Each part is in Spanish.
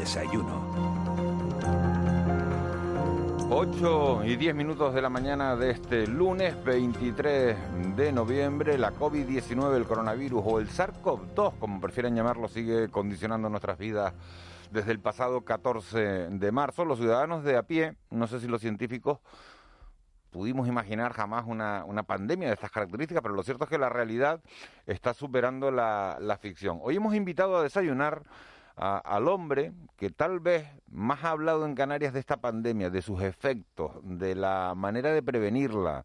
Desayuno. 8 y 10 minutos de la mañana de este lunes 23 de noviembre, la COVID-19, el coronavirus o el SARS-CoV-2, como prefieren llamarlo, sigue condicionando nuestras vidas desde el pasado 14 de marzo. Los ciudadanos de a pie, no sé si los científicos pudimos imaginar jamás una, una pandemia de estas características, pero lo cierto es que la realidad está superando la ficción. Hoy hemos invitado a desayunar a- al hombre que tal vez más ha hablado en Canarias de esta pandemia, de sus efectos, de la manera de prevenirla,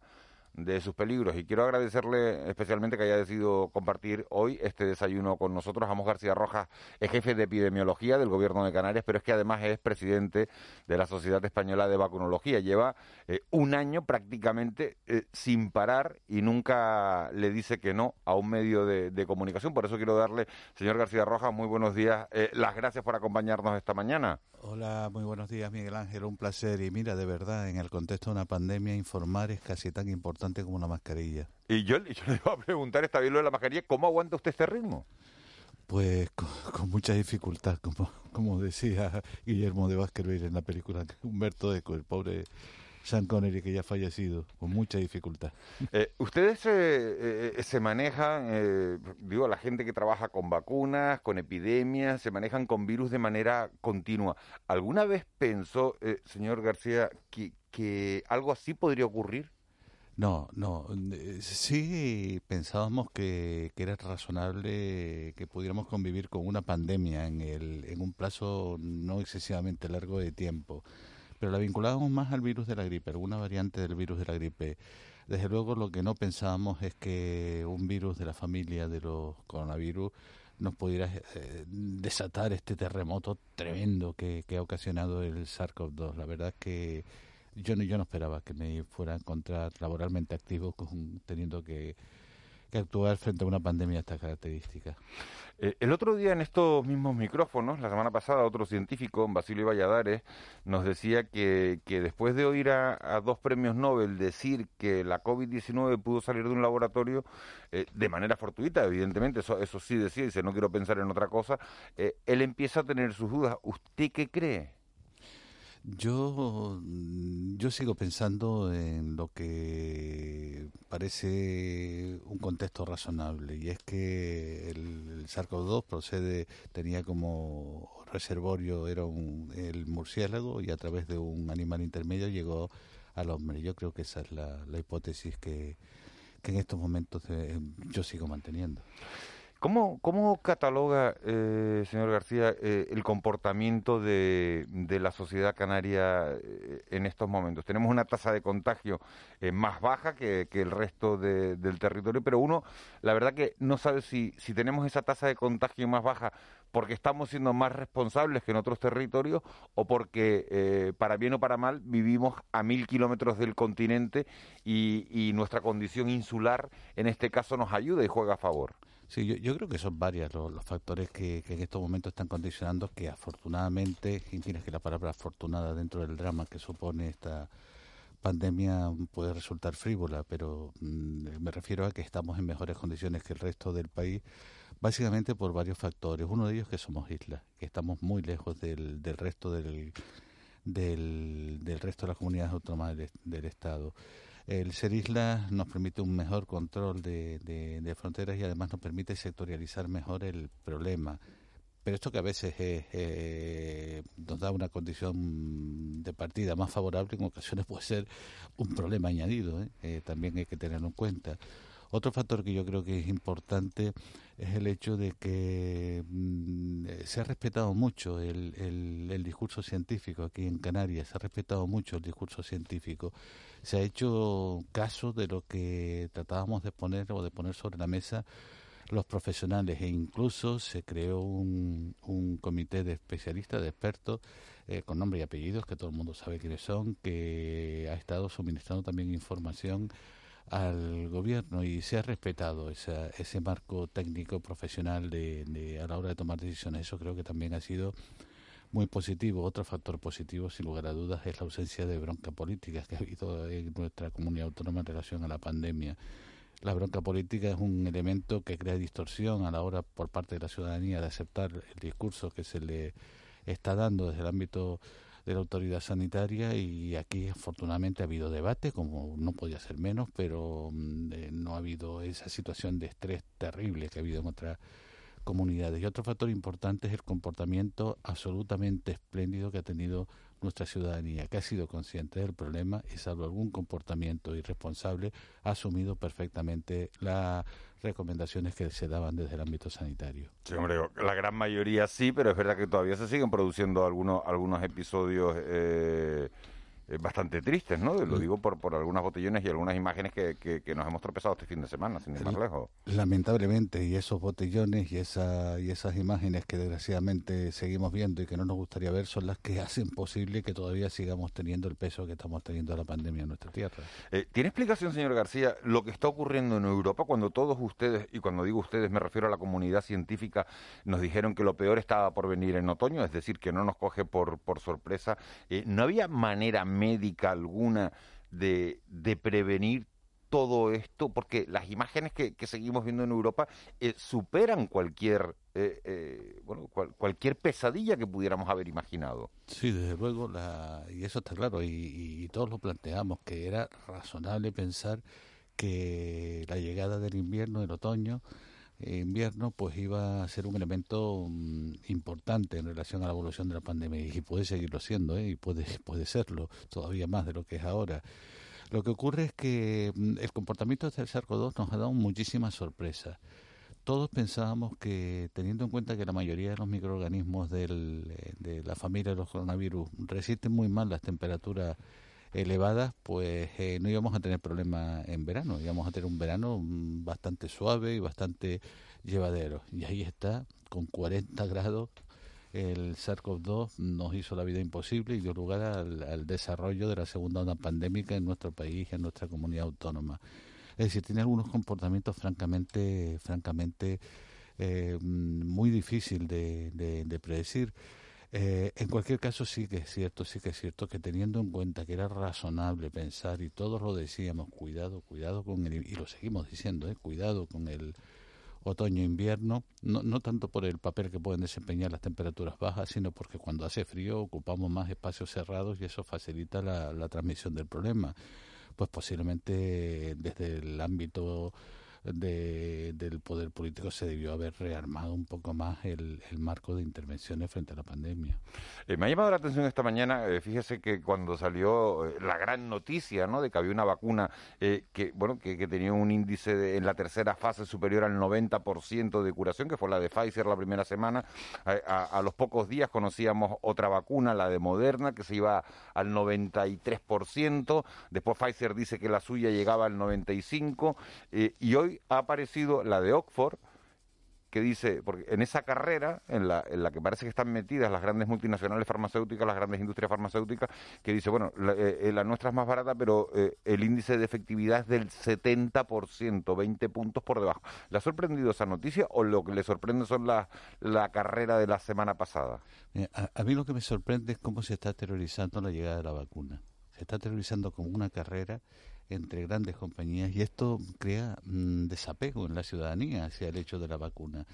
de sus peligros. Y quiero agradecerle especialmente que haya decidido compartir hoy este desayuno con nosotros. Amos García Rojas es jefe de epidemiología del Gobierno de Canarias, pero es que además es presidente de la Sociedad Española de Vacunología. Lleva eh, un año prácticamente eh, sin parar y nunca le dice que no a un medio de, comunicación. Por eso quiero darle, señor García Rojas, muy buenos días. eh, las gracias por acompañarnos esta mañana. Hola, muy buenos días Miguel Ángel, un placer. Y mira, de verdad, en el contexto de una pandemia, informar es casi tan importante como una mascarilla. Y yo, yo le iba a preguntar, está bien lo de la mascarilla, ¿cómo aguanta usted este ritmo? Pues con, con mucha dificultad, como, como decía Guillermo de Baskerville en la película Humberto Eco, el pobre Sean Connery que ya ha fallecido, con mucha dificultad. Eh, ustedes eh, eh, se manejan, eh, digo, la gente que trabaja con vacunas, con epidemias, se manejan con virus de manera continua. ¿Alguna vez pensó, eh, señor García, que, que algo así podría ocurrir? No, no, eh, sí pensábamos que, que era razonable que pudiéramos convivir con una pandemia en, el, en un plazo no excesivamente largo de tiempo, pero la vinculábamos más al virus de la gripe, alguna variante del virus de la gripe. Desde luego lo que no pensábamos es que un virus de la familia de los coronavirus nos pudiera eh, desatar este terremoto tremendo que, que ha ocasionado el SARS-CoV-2. La verdad es que yo no, yo no esperaba que me fuera a encontrar laboralmente activo con, teniendo que, que actuar frente a una pandemia de estas características. Eh, el otro día en estos mismos micrófonos, la semana pasada, otro científico, Basilio Valladares, nos decía que, que después de oír a, dos premios Nobel decir que la COVID-19 pudo salir de un laboratorio eh, de manera fortuita, evidentemente, eso, eso sí decía, dice, no quiero pensar en otra cosa, eh, él empieza a tener sus dudas. ¿Usted qué cree? Yo, mm, yo sigo pensando en lo que parece un contexto razonable y es que el, el SARS-CoV-2 procede, tenía como reservorio era un, el murciélago y a través de un animal intermedio llegó al hombre. Yo creo que esa es la, la hipótesis que, que en estos momentos eh, yo sigo manteniendo. ¿Cómo, cataloga, eh, señor García, eh, el comportamiento de, la sociedad canaria eh, en estos momentos? Tenemos una tasa de contagio eh, más baja que, el resto de- del territorio, pero uno, la verdad que no sabe si, si tenemos esa tasa de contagio más baja porque estamos siendo más responsables que en otros territorios o porque, eh, para bien o para mal, vivimos a mil kilómetros del continente y nuestra condición insular, en este caso, nos ayuda y juega a favor. Sí, yo, yo creo que son varios los, los factores que, que en estos momentos están condicionando que afortunadamente, mira que la palabra afortunada dentro del drama que supone esta pandemia puede resultar frívola, pero mm, me refiero a que estamos en mejores condiciones que el resto del país, básicamente por varios factores. Uno de ellos que somos islas, que estamos muy lejos del, del resto del, del, del resto de las comunidades autónomas del, del Estado. El ser isla nos permite un mejor control de, de, fronteras y además nos permite sectorializar mejor el problema. Pero esto que a veces es, eh, nos da una condición de partida más favorable, en ocasiones puede ser un problema añadido, ¿eh? Eh, también hay que tenerlo en cuenta. Otro factor que yo creo que es importante es el hecho de que mm, se ha respetado mucho el, el, el discurso científico aquí en Canarias, se ha respetado mucho el discurso científico. Se ha hecho caso de lo que tratábamos de poner o de poner sobre la mesa los profesionales e incluso se creó un, un comité de especialistas, de expertos, eh, con nombre y apellidos, que todo el mundo sabe quiénes son, que ha estado suministrando también información al gobierno y se ha respetado esa, ese marco técnico profesional de, a la hora de tomar decisiones. Eso creo que también ha sido muy positivo. Otro factor positivo, sin lugar a dudas, es la ausencia de bronca política que ha habido en nuestra comunidad autónoma en relación a la pandemia. La bronca política es un elemento que crea distorsión a la hora por parte de la ciudadanía de aceptar el discurso que se le está dando desde el ámbito de la autoridad sanitaria y aquí afortunadamente ha habido debate, como no podía ser menos, pero mm, eh, no ha habido esa situación de estrés terrible que ha habido en otras comunidades. Y otro factor importante es el comportamiento absolutamente espléndido que ha tenido nuestra ciudadanía, que ha sido consciente del problema y, salvo algún comportamiento irresponsable, ha asumido perfectamente las recomendaciones que se daban desde el ámbito sanitario. Sí, la gran mayoría sí, pero es verdad que todavía se siguen produciendo algunos, algunos episodios. Eh, bastante tristes, ¿no? Lo digo por, por algunas botellones y algunas imágenes que, que, nos hemos tropezado este fin de semana, sin ir más lejos. Lamentablemente, y esos botellones y, esa, y esas imágenes que desgraciadamente seguimos viendo y que no nos gustaría ver son las que hacen posible que todavía sigamos teniendo el peso que estamos teniendo la pandemia en nuestra tierra. Eh, ¿Tiene explicación, señor García, lo que está ocurriendo en Europa cuando todos ustedes, y cuando digo ustedes me refiero a la comunidad científica, nos dijeron que lo peor estaba por venir en otoño, es decir, que no nos coge por, por sorpresa? Eh, ¿No había manera médica alguna de, de prevenir todo esto? Porque las imágenes que, que seguimos viendo en Europa eh, superan cualquier eh, eh, bueno, cualquier pesadilla que pudiéramos haber imaginado. Sí, desde luego, la, y eso está claro, y, y, todos lo planteamos, que era razonable pensar que la llegada del invierno, del otoño, invierno pues iba a ser un elemento mm, importante en relación a la evolución de la pandemia. Y puede seguirlo siendo ¿eh? y puede puede serlo todavía más de lo que es ahora. Lo que ocurre es que mm, el comportamiento del SARS-CoV-2 nos ha dado muchísimas sorpresas. Todos pensábamos que teniendo en cuenta que la mayoría de los microorganismos del, eh, de la familia de los coronavirus resisten muy mal las temperaturas elevadas, pues eh, no íbamos a tener problemas en verano, íbamos a tener un verano mm, bastante suave y bastante llevadero. Y ahí está, con 40 grados, el SARS-CoV-2 nos hizo la vida imposible y dio lugar al, desarrollo de la segunda onda pandémica en nuestro país y en nuestra comunidad autónoma. Es decir, tiene algunos comportamientos francamente, francamente eh, mm, muy difícil de, de predecir. Eh, en cualquier caso, sí que es cierto, sí que es cierto que teniendo en cuenta que era razonable pensar, y todos lo decíamos, cuidado, cuidado con el, y lo seguimos diciendo, eh, cuidado con el otoño-invierno, no, no tanto por el papel que pueden desempeñar las temperaturas bajas, sino porque cuando hace frío ocupamos más espacios cerrados y eso facilita la, la transmisión del problema. Pues posiblemente desde el ámbito de, del poder político se debió haber rearmado un poco más el, el marco de intervenciones frente a la pandemia. Eh, me ha llamado la atención esta mañana, eh, fíjese que cuando salió eh, la gran noticia ¿no? de que había una vacuna que bueno que, que, tenía un índice en la tercera fase superior al 90% de curación, que fue la de Pfizer la primera semana, a, a, los pocos días conocíamos otra vacuna, la de Moderna, que se iba al 93%, después Pfizer dice que la suya llegaba al 95%, y hoy ha aparecido la de Oxford, que dice, porque en esa carrera, en la, en la que parece que están metidas las grandes multinacionales farmacéuticas, las grandes industrias farmacéuticas, que dice, bueno, la, eh, la nuestra es más barata, pero eh, el índice de efectividad es del 70%, 20 puntos por debajo. ¿Le ha sorprendido esa noticia o lo que le sorprende son la, la carrera de la semana pasada? a, a mí lo que me sorprende es cómo se está terrorizando la llegada de la vacuna. Se está terrorizando como una carrera entre grandes compañías y esto crea mm, desapego en la ciudadanía hacia el hecho de la vacuna.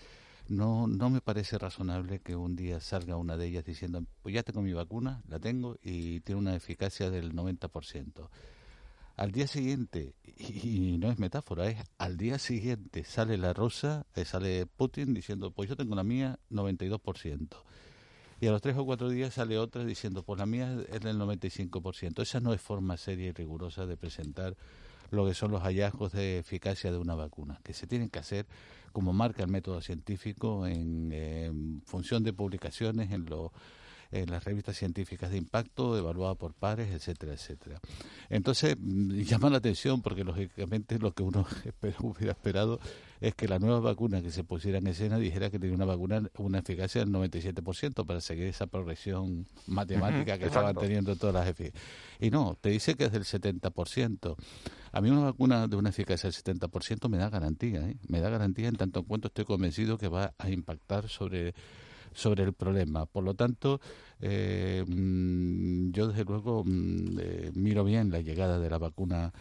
No, no me parece razonable que un día salga una de ellas diciendo, pues ya tengo mi vacuna, la tengo y tiene una eficacia del 90%. Al día siguiente, y, no es metáfora, es al día siguiente sale la rosa, eh, sale Putin diciendo, pues yo tengo la mía 92% y a los tres o cuatro días sale otra diciendo, pues la mía es del 95%. Esa no es forma seria y rigurosa de presentar lo que son los hallazgos de eficacia de una vacuna, que se tienen que hacer como marca el método científico en, función de publicaciones en los en las revistas científicas de impacto, evaluada por pares, etcétera, etcétera. Entonces, mm, llama la atención porque lógicamente lo que uno hubiera esperado es que la nueva vacuna que se pusiera en escena dijera que tenía una vacuna, una eficacia del 97% para seguir esa progresión matemática que estaban teniendo todas las eficacias. Y no, te dice que es del 70%. A mí una vacuna de una eficacia del 70% me da garantía, ¿eh? me da garantía en tanto en cuanto estoy convencido que va a impactar sobre sobre el problema. Por lo tanto, eh, mm, yo desde luego mm, eh, miro bien la llegada de la vacuna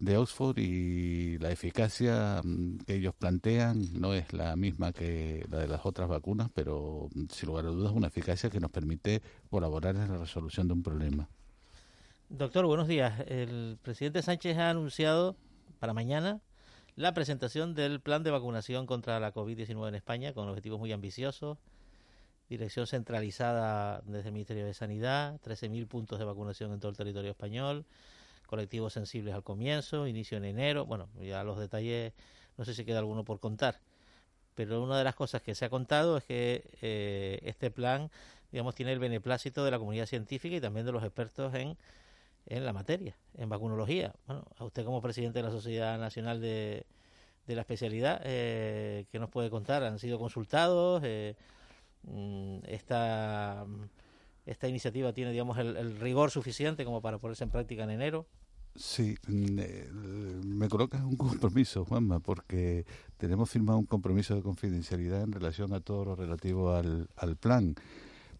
de Oxford y la eficacia mm, que ellos plantean no es la misma que la de las otras vacunas, pero sin lugar a dudas una eficacia que nos permite colaborar en la resolución de un problema. Doctor, buenos días. El presidente Sánchez ha anunciado para mañana la presentación del plan de vacunación contra la COVID-19 en España con objetivos muy ambiciosos. Dirección centralizada desde el Ministerio de Sanidad, 13.000 puntos de vacunación en todo el territorio español, colectivos sensibles al comienzo, inicio en enero. Bueno, ya los detalles, no sé si queda alguno por contar. Pero una de las cosas que se ha contado es que eh, este plan, digamos, tiene el beneplácito de la comunidad científica y también de los expertos en, en la materia, en vacunología. Bueno, a usted como presidente de la Sociedad Nacional de, de la Especialidad, eh, ¿qué nos puede contar? ¿Han sido consultados? Eh, esta esta iniciativa tiene, digamos, el, rigor suficiente como para ponerse en práctica en enero? Sí, mm, eh, me colocas un compromiso, Juanma, porque tenemos firmado un compromiso de confidencialidad en relación a todo lo relativo al, al plan.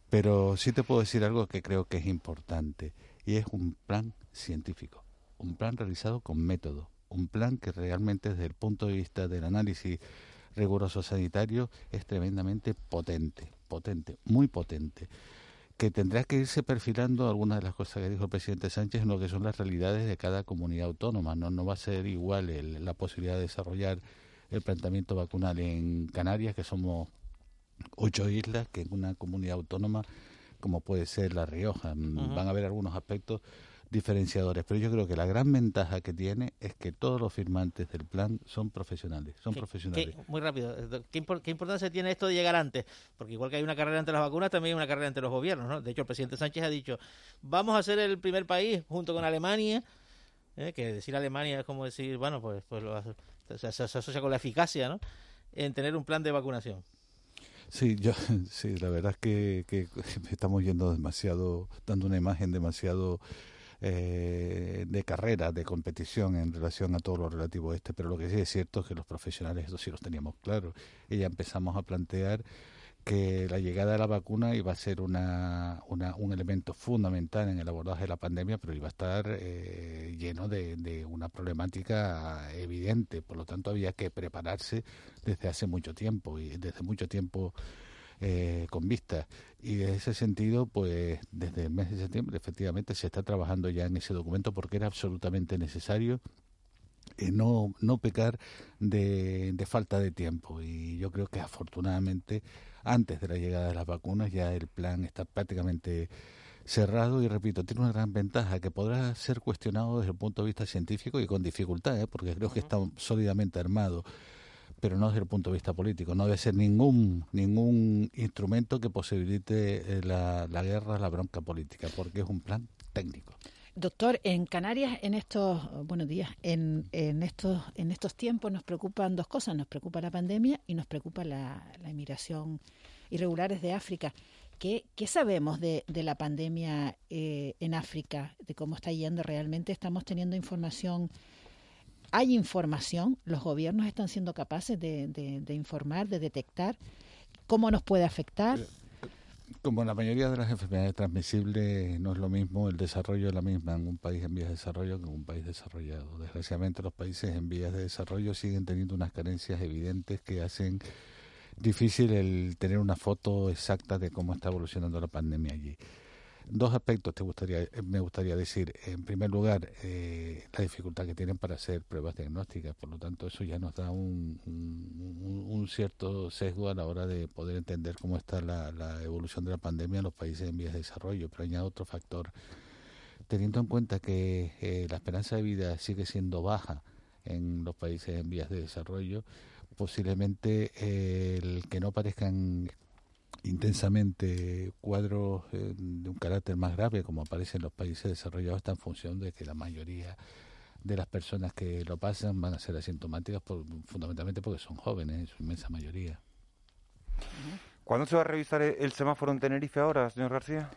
Pero sí te puedo decir algo que creo que es importante, y es un plan científico, un plan realizado con método, un plan que realmente desde el punto de vista del análisis riguroso sanitario es tremendamente potente, potente, muy potente que tendrá que irse perfilando algunas de las cosas que dijo el presidente Sánchez en lo que son las realidades de cada comunidad autónoma. No, no va a ser igual la posibilidad de desarrollar el planteamiento vacunal en Canarias, que somos ocho islas, que en una comunidad autónoma como puede ser La Rioja. Van a haber algunos aspectos diferenciadores. Pero yo creo que la gran ventaja que tiene es que todos los firmantes del plan son profesionales. Son profesionales. muy rápido. ¿Qué, importancia tiene esto de llegar antes? Porque igual que hay una carrera entre las vacunas, también hay una carrera entre los gobiernos. ¿no? De hecho, el presidente Sánchez ha dicho, vamos a ser el primer país junto con Alemania. ¿eh? que decir Alemania es como decir, bueno, pues, pues lo, se, se asocia con la eficacia, ¿no? En tener un plan de vacunación. Sí, yo, sí, la verdad es que, que estamos yendo demasiado, dando una imagen demasiado eh, de carrera, de competición en relación a todo lo relativo a este, pero lo que sí es cierto es que los profesionales, eso sí los teníamos claro, y ya empezamos a plantear que la llegada de la vacuna iba a ser una, un elemento fundamental en el abordaje de la pandemia, pero iba a estar eh, lleno de, de, una problemática evidente. Por lo tanto, había que prepararse desde hace mucho tiempo y desde mucho tiempo eh, con vista. Y en ese sentido, pues desde el mes de septiembre efectivamente se está trabajando ya en ese documento porque era absolutamente necesario eh, no, no pecar de, de, falta de tiempo. Y yo creo que afortunadamente, antes de la llegada de las vacunas, ya el plan está prácticamente cerrado y repito, tiene una gran ventaja que podrá ser cuestionado desde el punto de vista científico y con dificultad, ¿eh? porque creo que está sólidamente armado pero no desde el punto de vista político. No debe ser ningún, ningún instrumento que posibilite eh, la, la guerra, la bronca política, porque es un plan técnico. Doctor, en Canarias, en estos, buenos días, en, en, estos, en estos tiempos nos preocupan dos cosas. Nos preocupa la pandemia y nos preocupa la, la inmigración irregular de África. ¿Qué, qué sabemos de, de, la pandemia eh, en África? ¿De cómo está yendo realmente? ¿Estamos teniendo información hay información, los gobiernos están siendo capaces de, informar, de detectar cómo nos puede afectar. Como la mayoría de las enfermedades transmisibles, no es lo mismo el desarrollo de la misma en un país en vías de desarrollo que en un país desarrollado. Desgraciadamente los países en vías de desarrollo siguen teniendo unas carencias evidentes que hacen difícil el tener una foto exacta de cómo está evolucionando la pandemia allí. Dos aspectos te gustaría, eh, me gustaría decir. En primer lugar, eh, la dificultad que tienen para hacer pruebas diagnósticas. Por lo tanto, eso ya nos da un, cierto sesgo a la hora de poder entender cómo está la, evolución de la pandemia en los países en vías de desarrollo. Pero añado otro factor. Teniendo en cuenta que eh, la esperanza de vida sigue siendo baja en los países en vías de desarrollo, posiblemente el que no parezcan intensamente cuadros de un carácter más grave, como aparece en los países desarrollados, está en función de que la mayoría de las personas que lo pasan van a ser asintomáticas por, fundamentalmente porque son jóvenes, en su inmensa mayoría. ¿Cuándo se va a revisar el semáforo en Tenerife ahora, señor García?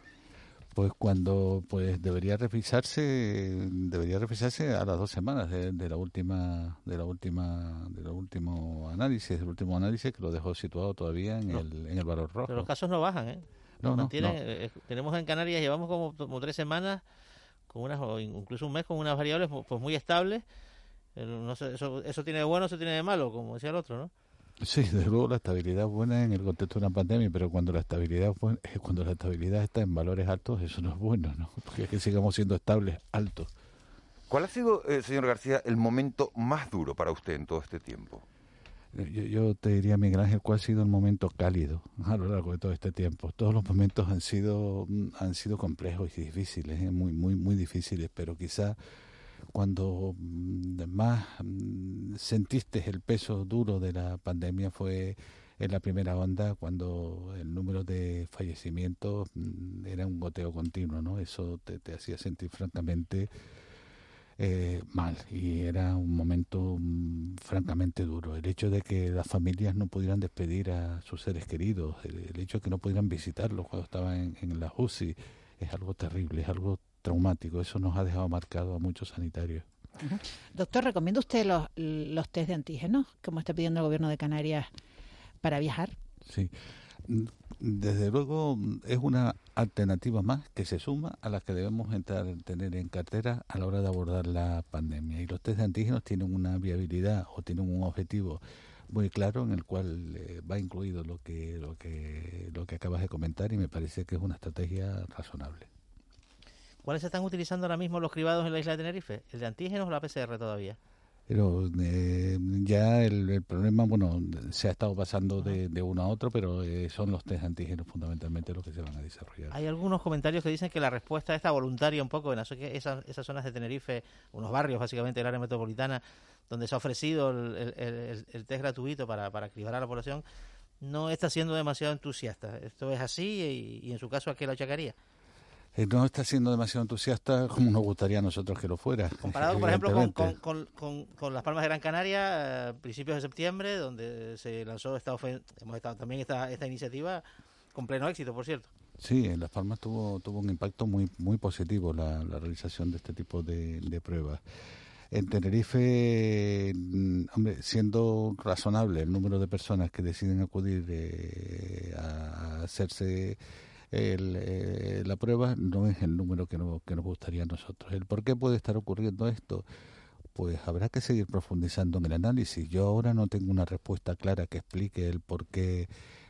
Pues cuando pues debería revisarse debería revisarse a las dos semanas de, la última de la última de lo último análisis el último análisis que lo dejó situado todavía en el en el valor rojo. Pero los casos no bajan, ¿eh? No, no, eh, tenemos en Canarias llevamos como, como tres semanas con unas o incluso un mes con unas variables pues muy estables. No eso, eso tiene de bueno, eso tiene de malo, como decía el otro, ¿no? Sí, desde luego la estabilidad buena en el contexto de una pandemia, pero cuando la estabilidad cuando la estabilidad está en valores altos, eso no es bueno, ¿no? Porque es que sigamos siendo estables altos. ¿Cuál ha sido, eh, señor García, el momento más duro para usted en todo este tiempo? Yo, yo, te diría, Miguel Ángel, cuál ha sido el momento cálido a lo largo de todo este tiempo. Todos los momentos han sido han sido complejos y difíciles, ¿eh? muy muy muy difíciles, pero quizá cuando mm, más mm, sentiste el peso duro de la pandemia fue en la primera onda cuando el número de fallecimientos mm, era un goteo continuo, ¿no? Eso te, hacía sentir francamente eh, mal y era un momento francamente duro. El hecho de que las familias no pudieran despedir a sus seres queridos, el, hecho de que no pudieran visitarlos cuando estaban en, en la UCI, es algo terrible, es algo traumático. Eso nos ha dejado marcado a muchos sanitarios. Doctor, ¿recomienda usted los, los test de antígenos, como está pidiendo el gobierno de Canarias, para viajar? Sí. Desde luego es una alternativa más que se suma a las que debemos entrar, tener en cartera a la hora de abordar la pandemia. Y los test de antígenos tienen una viabilidad o tienen un objetivo muy claro en el cual eh, va incluido lo que, lo, que, lo que acabas de comentar y me parece que es una estrategia razonable. ¿Cuáles se están utilizando ahora mismo los cribados en la isla de Tenerife? ¿El de antígenos o la PCR todavía? Pero eh, ya el, problema, bueno, se ha estado pasando de, uno a otro, pero eh, son los test antígenos fundamentalmente los que se van a desarrollar. Hay algunos comentarios que dicen que la respuesta está voluntaria un poco en esas, esas zonas de Tenerife, unos barrios básicamente del área metropolitana, donde se ha ofrecido el, test gratuito para, para cribar a la población, no está siendo demasiado entusiasta. ¿Esto es así y, y en su caso a qué lo achacaría? Eh, no está siendo demasiado entusiasta como nos gustaría a nosotros que lo fuera. Comparado, por ejemplo, con, con, las Palmas de Gran Canaria, eh, principios de septiembre, donde se lanzó esta hemos estado también esta, esta iniciativa con pleno éxito, por cierto. Sí, en Las Palmas tuvo, tuvo un impacto muy, muy positivo la, realización de este tipo de, pruebas. En Tenerife, mm, hombre, siendo razonable el número de personas que deciden acudir eh, a hacerse el, eh, la prueba no es el número que, que nos gustaría a nosotros. ¿El por qué puede estar ocurriendo esto? Pues habrá que seguir profundizando en el análisis. Yo ahora no tengo una respuesta clara que explique el por qué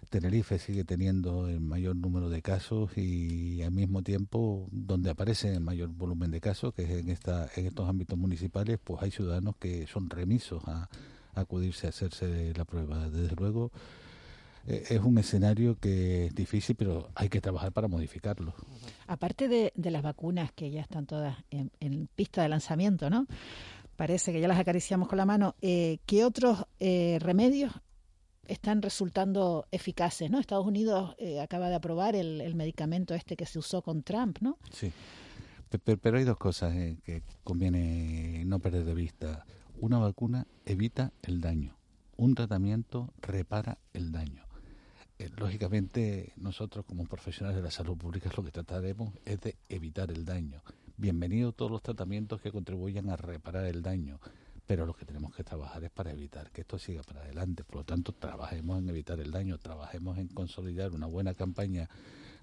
Tenerife sigue teniendo el mayor número de casos y al mismo tiempo donde aparece el mayor volumen de casos, que es en, esta, en estos ámbitos municipales, pues hay ciudadanos que son remisos a acudirse a hacerse la prueba. Desde luego, es un escenario que es difícil, pero hay que trabajar para modificarlo. Aparte de, las vacunas que ya están todas en, pista de lanzamiento, ¿no? Parece que ya las acariciamos con la mano. Eh, ¿Qué otros eh, remedios están resultando eficaces, ¿no? Estados Unidos acaba de aprobar el, medicamento este que se usó con Trump, ¿no? Sí, pero, pero hay dos cosas que conviene no perder de vista. Una vacuna evita el daño, un tratamiento repara el daño. Eh, lógicamente nosotros como profesionales de la salud pública lo que trataremos es de evitar el daño. Bienvenidos todos los tratamientos que contribuyan a reparar el daño, pero lo que tenemos que trabajar es para evitar que esto siga para adelante. Por lo tanto, trabajemos en evitar el daño, trabajemos en consolidar una buena campaña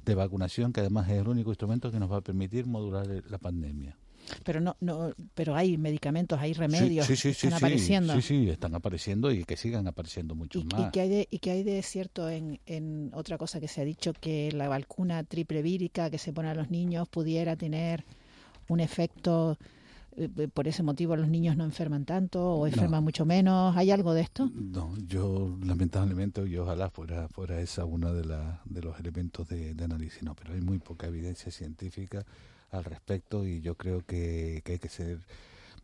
de vacunación que además es el único instrumento que nos va a permitir modular la pandemia. Pero no, no, pero hay medicamentos, hay remedios sí, sí, sí, están apareciendo. Sí, sí, están apareciendo y que sigan apareciendo mucho más. ¿Y que hay de, y que hay de cierto en, en otra cosa que se ha dicho que la vacuna triple vírica que se pone a los niños pudiera tener un efecto eh, eh, por ese motivo los niños no enferman tanto o enferman mucho menos. ¿Hay algo de esto? No, yo lamentablemente y ojalá fuera fuera esa uno de, la, de los elementos de, de análisis, no, pero hay muy poca evidencia científica al respecto y yo creo que, hay que ser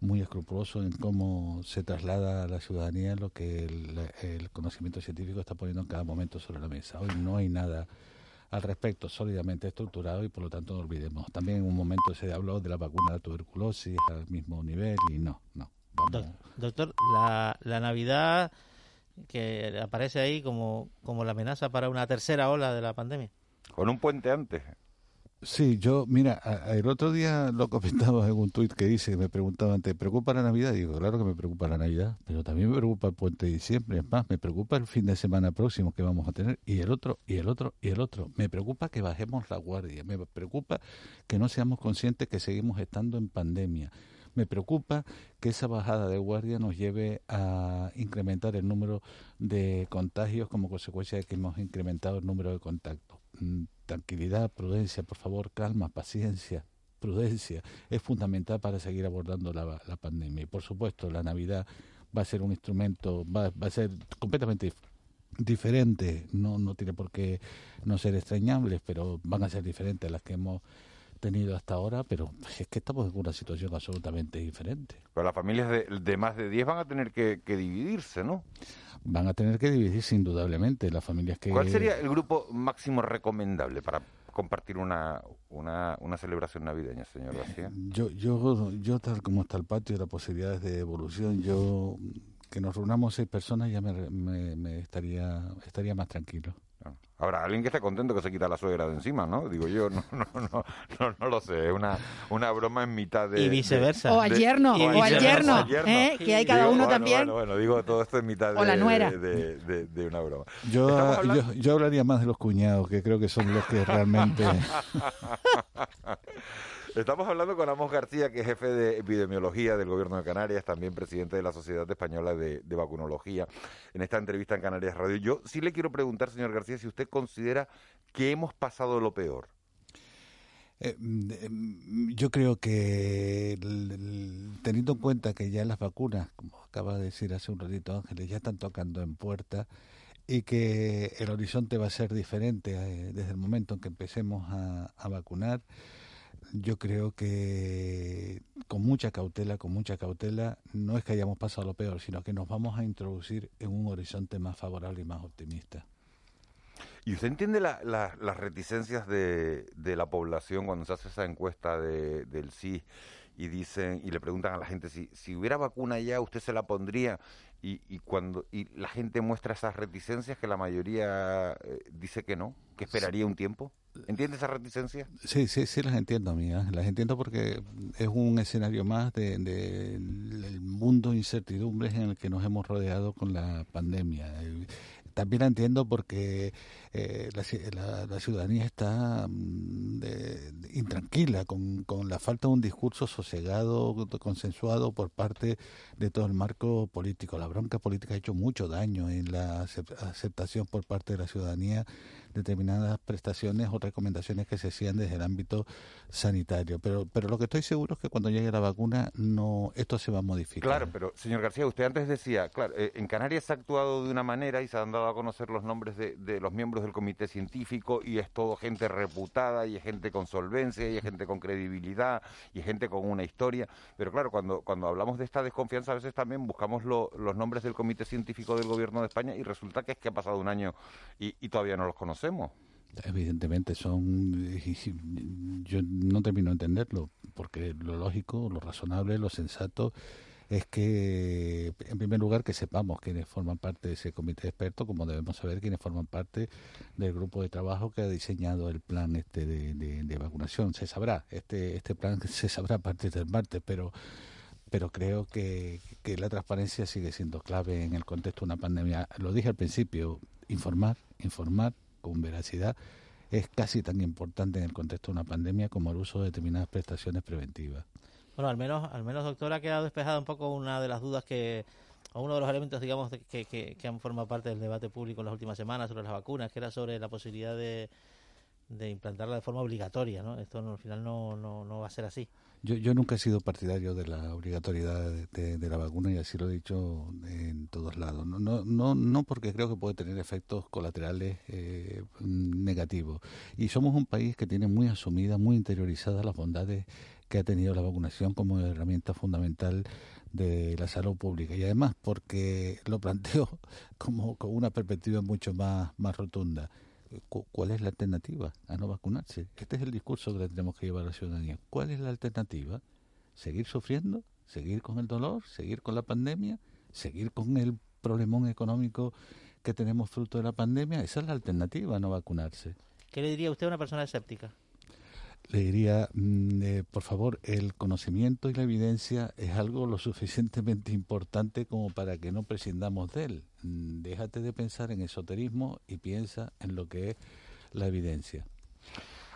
muy escrupuloso en cómo se traslada a la ciudadanía lo que el, conocimiento científico está poniendo en cada momento sobre la mesa. Hoy no hay nada al respecto sólidamente estructurado y por lo tanto no olvidemos. También en un momento se habló de la vacuna de la tuberculosis al mismo nivel y no, no. Doctor, la, la Navidad que aparece ahí como, como la amenaza para una tercera ola de la pandemia. Con un puente antes. Sí, yo, mira, el otro día lo comentaba en un tuit que dice, me preguntaban, ¿te preocupa la Navidad? digo, claro que me preocupa la Navidad, pero también me preocupa el puente de diciembre, es más, me preocupa el fin de semana próximo que vamos a tener, y el otro, y el otro, y el otro. Me preocupa que bajemos la guardia, me preocupa que no seamos conscientes que seguimos estando en pandemia. Me preocupa que esa bajada de guardia nos lleve a incrementar el número de contagios como consecuencia de que hemos incrementado el número de contactos. Mm, tranquilidad, prudencia, por favor, calma, paciencia, prudencia. Es fundamental para seguir abordando la, la pandemia. Y por supuesto, la Navidad va a ser un instrumento, va, va a ser completamente diferente, no, no tiene por qué no ser extrañables, pero van a ser diferentes a las que hemos tenido hasta ahora, pero es que estamos en una situación absolutamente diferente. Pero las familias de, de más de 10 van a tener que, que, dividirse, ¿no? Van a tener que dividirse indudablemente las familias que... ¿Cuál sería el grupo máximo recomendable para compartir una, una, una celebración navideña, señor García? Yo, yo, yo tal como está el patio, las posibilidades de evolución, yo que nos reunamos seis personas ya me, me, me estaría, estaría más tranquilo. Ahora, alguien que esté contento que se quita la suegra de encima, ¿no? Digo yo, no, no, no, no, no lo sé, es una, una broma en mitad de... Y viceversa. o al yerno, o, al yerno, ¿eh? que hay cada digo, uno bueno, también. Bueno, bueno, digo todo esto en mitad de, O la nuera. de, de, de una broma. Yo, yo hablaría más de los cuñados, que creo que son los que realmente... Estamos hablando con Amos García, que es jefe de epidemiología del Gobierno de Canarias, también presidente de la Sociedad Española de, Vacunología, en esta entrevista en Canarias Radio. Yo sí le quiero preguntar, señor García, si usted considera que hemos pasado lo peor. Eh, mm, yo creo que teniendo en cuenta que ya las vacunas, como acaba de decir hace un ratito Ángeles, ya están tocando en puerta y que el horizonte va a ser diferente eh, desde el momento en que empecemos a, a vacunar, yo creo que con mucha cautela, con mucha cautela, no es que hayamos pasado lo peor, sino que nos vamos a introducir en un horizonte más favorable y más optimista. ¿Y usted entiende la- la- las reticencias de, de la población cuando se hace esa encuesta de, del sí y dicen y le preguntan a la gente si, si hubiera vacuna ya usted se la pondría y, y cuando y la gente muestra esas reticencias que la mayoría eh, dice que no, que esperaría un tiempo? ¿Entiende esa reticencia? Sí, sí, sí las entiendo, amiga. Las entiendo porque es un escenario más de, de- del mundo de incertidumbres en el que nos hemos rodeado con la pandemia. También la entiendo porque eh, la, la- ciudadanía está mm, de- intranquila con, con la falta de un discurso sosegado, consensuado por parte de todo el marco político. La bronca política ha hecho mucho daño en la acep- aceptación por parte de la ciudadanía determinadas prestaciones o recomendaciones que se hacían desde el ámbito sanitario. Pero, pero lo que estoy seguro es que cuando llegue la vacuna, no esto se va a modificar. Claro, pero señor García, usted antes decía, claro, eh, en Canarias se ha actuado de una manera y se han dado a conocer los nombres de, de los miembros del comité científico y es todo gente reputada y es gente con solvencia y es gente con credibilidad y es gente con una historia. Pero claro, cuando, cuando hablamos de esta desconfianza a veces también buscamos lo- los nombres del comité científico del gobierno de España y resulta que es que ha pasado un año y, y todavía no los conocemos. Evidentemente son, yo no termino de entenderlo, porque lo lógico, lo razonable, lo sensato es que, en primer lugar, que sepamos quiénes forman parte de ese comité de expertos, como debemos saber quiénes forman parte del grupo de trabajo que ha diseñado el plan este de, de- de vacunación. Se sabrá, este, este plan se sabrá a partir del martes, pero pero creo que, que la transparencia sigue siendo clave en el contexto de una pandemia. Lo dije al principio, informar, informar con veracidad es casi tan importante en el contexto de una pandemia como el uso de determinadas prestaciones preventivas. Bueno, al menos, al menos, doctor, ha quedado despejada un poco una de las dudas que, o uno de los elementos, digamos, que, que, que han formado parte del debate público en las últimas semanas sobre las vacunas, que era sobre la posibilidad de, de implantarla de forma obligatoria, ¿no? Esto no, al final no, no, no va a ser así. Yo, yo nunca he sido partidario de la obligatoriedad de, la vacuna y así lo he dicho en todos lados. No, no, no, no porque creo que puede tener efectos colaterales eh, negativos. Y somos un país que tiene muy asumidas, muy interiorizadas las bondades que ha tenido la vacunación como herramienta fundamental de la salud pública. Y además porque lo planteo como con una perspectiva mucho más, más rotunda. ¿Cuál es la alternativa a no vacunarse? Este es el discurso que tenemos que llevar a la ciudadanía. ¿Cuál es la alternativa? ¿Seguir sufriendo? ¿Seguir con el dolor? ¿Seguir con la pandemia? ¿Seguir con el problemón económico que tenemos fruto de la pandemia? Esa es la alternativa a no vacunarse. ¿Qué le diría usted a una persona escéptica? Le diría, mm, eh, por favor, el conocimiento y la evidencia es algo lo suficientemente importante como para que no prescindamos de él. Mm, déjate de pensar en esoterismo y piensa en lo que es la evidencia.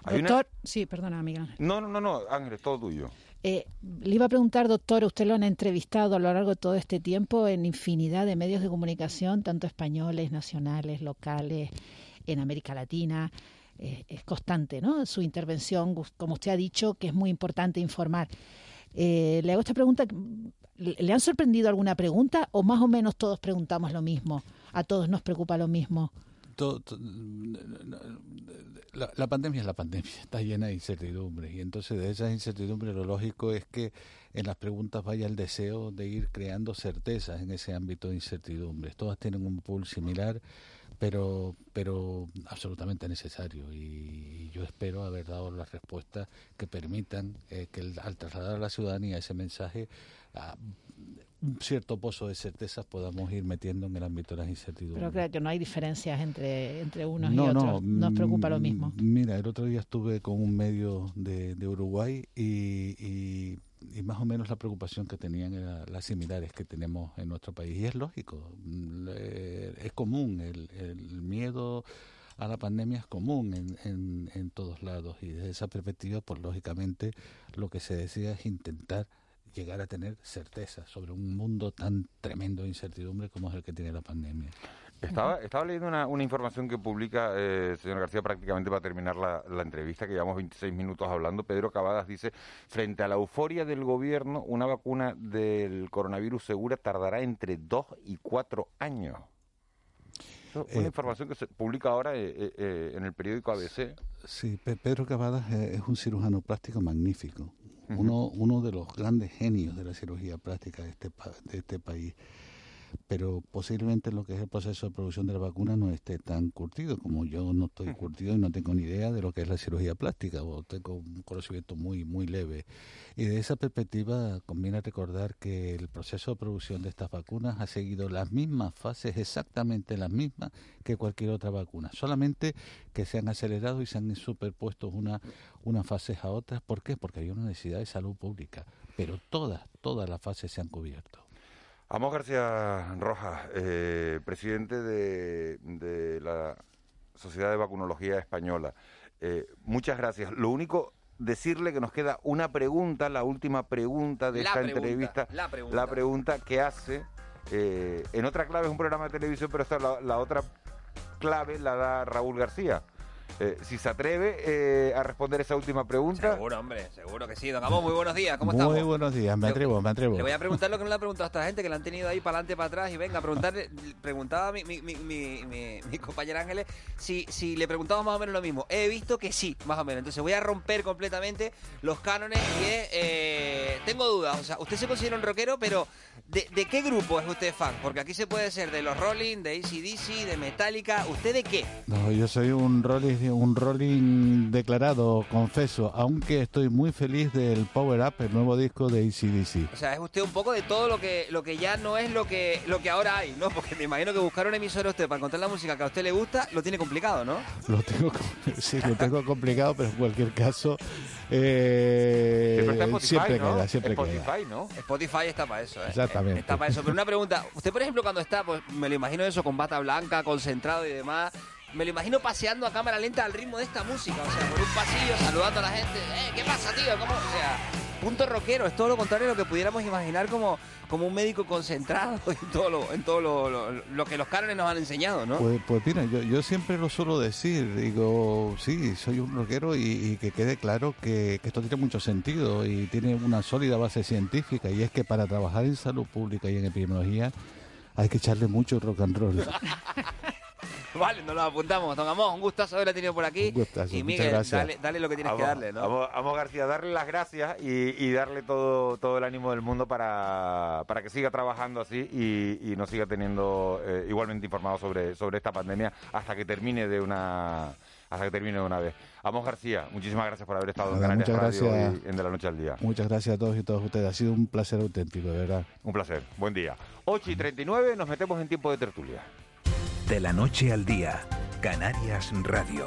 Doctor, sí, perdona, amiga. No, no, no, no, Ángel, todo tuyo. Eh, le iba a preguntar, doctor, usted lo han entrevistado a lo largo de todo este tiempo en infinidad de medios de comunicación, tanto españoles, nacionales, locales, en América Latina. Eh, es constante, ¿no? Su intervención, como usted ha dicho, que es muy importante informar. Eh, le hago esta pregunta, ¿le han sorprendido alguna pregunta o más o menos todos preguntamos lo mismo? ¿A todos nos preocupa lo mismo? la, la, pandemia es la pandemia, está llena de incertidumbres y entonces de esas incertidumbres lo lógico es que en las preguntas vaya el deseo de ir creando certezas en ese ámbito de incertidumbres. Todas tienen un pool similar pero, pero absolutamente necesario y yo espero haber dado las respuestas que permitan eh, que al trasladar a la ciudadanía ese mensaje a un cierto pozo de certezas podamos ir metiendo en el ámbito de las incertidumbres. Pero creo que no hay diferencias entre, entre unos y otros, nos preocupa lo mismo. Mira, el otro día estuve con un medio de, de Uruguay y y más o menos la preocupación que tenían era las similares que tenemos en nuestro país. Y es lógico, mm, es común, el, el miedo a la pandemia es común en, todos lados y desde esa perspectiva, pues lógicamente lo que se decía es intentar llegar a tener certeza sobre un mundo tan tremendo de incertidumbre como es el que tiene la pandemia. Estaba, estaba leyendo una, una información que publica, eh, señor García, prácticamente para terminar la, la, entrevista, que llevamos 26 minutos hablando. Pedro Cavadas dice, frente a la euforia del gobierno, una vacuna del coronavirus segura tardará entre dos y cuatro años. una eh, información que se publica ahora eh, eh, en el periódico ABC. Sí, Pedro Cavadas es un cirujano plástico magnífico, uno, uno de los grandes genios de la cirugía plástica de este, de este país pero posiblemente lo que es el proceso de producción de la vacuna no esté tan curtido como yo no estoy curtido y no tengo ni idea de lo que es la cirugía plástica o tengo un conocimiento muy muy leve. Y de esa perspectiva conviene recordar que el proceso de producción de estas vacunas ha seguido las mismas fases exactamente las mismas que cualquier otra vacuna solamente que se han acelerado y se han superpuesto una unas fases a otras. ¿por qué? porque hay una necesidad de salud pública pero todas todas las fases se han cubierto Amos García Rojas, eh, presidente de, la Sociedad de Vacunología Española. Eh, muchas gracias. Lo único, decirle que nos queda una pregunta, la última pregunta de esta entrevista. La pregunta. La pregunta que hace, eh, en otra clave es un programa de televisión, pero esta la, la otra clave la da Raúl García. Eh, si se atreve eh, a responder esa última pregunta. Seguro, hombre, seguro que sí. Don Amos, muy buenos días, ¿cómo estamos? Muy buenos días, me atrevo, me atrevo. Le voy a preguntar lo que no le ha preguntado a esta gente, que le han tenido ahí para adelante, para atrás, y venga, preguntarle, preguntaba mi, mi, mi, mi, mi compañera Ángeles si, si le preguntamos más o menos lo mismo. He visto que sí, más o menos. Entonces voy a romper completamente los cánones y eh, tengo dudas. O sea, usted se considera un rockero, pero ¿de, ¿de, qué grupo es usted fan? Porque aquí se puede ser de los Rolling, de ACDC, de Metallica. ¿Usted de qué? No, yo soy un Rolling un rolling declarado, confeso, aunque estoy muy feliz del Power Up, el nuevo disco de ACDC. O sea, es usted un poco de todo lo que lo que ya no es lo que lo que ahora hay, ¿no? Porque me imagino que buscar un emisor a usted para encontrar la música que a usted le gusta lo tiene complicado, ¿no? Lo tengo, sí, lo tengo complicado, pero en cualquier caso eh, Spotify, siempre ¿no? queda, siempre Spotify, queda. ¿no? Spotify está para eso, ¿eh? Exactamente. Está para eso. Pero una pregunta, usted por ejemplo cuando está, pues me lo imagino eso con bata blanca, concentrado y demás me lo imagino paseando a cámara lenta al ritmo de esta música, o sea, por un pasillo, saludando a la gente, eh, ¿qué pasa, tío? ¿Cómo? O sea, punto rockero, es todo lo contrario de lo que pudiéramos imaginar como, como un médico concentrado en todo lo, en todo lo, lo, lo que los cánones nos han enseñado, ¿no? Pues, pues mira, yo, yo siempre lo suelo decir, digo, sí, soy un rockero y, y que quede claro que, que, esto tiene mucho sentido y tiene una sólida base científica y es que para trabajar en salud pública y en epidemiología hay que echarle mucho rock and roll. Vale, nos lo apuntamos. Don Amós, un gustazo haberla tenido por aquí. Un gustazo, y Miguel, dale, dale lo que tienes que darle, ¿no? vamos- vamos, García, darle las gracias y, y darle todo, todo el ánimo del mundo para, para que siga trabajando así y, y nos siga teniendo eh, igualmente informados sobre, sobre esta pandemia hasta que termine de una hasta que termine de una vez. Vamos García, muchísimas gracias por haber estado en Nada, Canarias muchas Radio gracias. hoy en De la Noche al Día. Muchas gracias a todos y todas ustedes. Ha sido un placer auténtico, de verdad. Un placer. Buen día. 8 y 39 nos metemos en tiempo de tertulia. De la noche al día, Canarias Radio.